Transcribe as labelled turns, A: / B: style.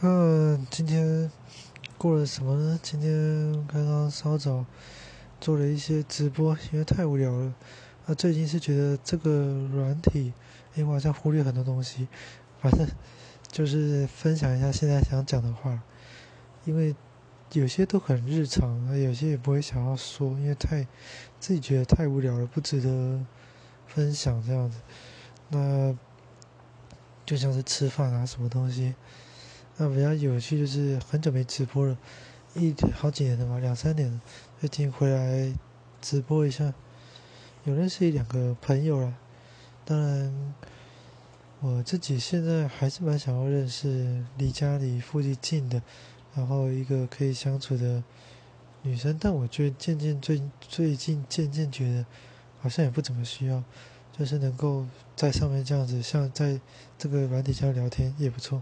A: 嗯，今天过了什么呢？今天刚刚稍早做了一些直播，因为太无聊了。啊，最近是觉得这个软体，因为好像忽略很多东西。反正就是分享一下现在想讲的话，因为有些都很日常，有些也不会想要说，因为太自己觉得太无聊了，不值得分享这样子。那就像是吃饭啊，什么东西。那比较有趣就是很久没直播了，一好几年了吧，两三年了，最近回来直播一下，有认识一两个朋友了。当然，我自己现在还是蛮想要认识离家里附近近的，然后一个可以相处的女生。但我觉得渐渐最最近渐渐觉得好像也不怎么需要，就是能够在上面这样子，像在这个软体上聊天也不错。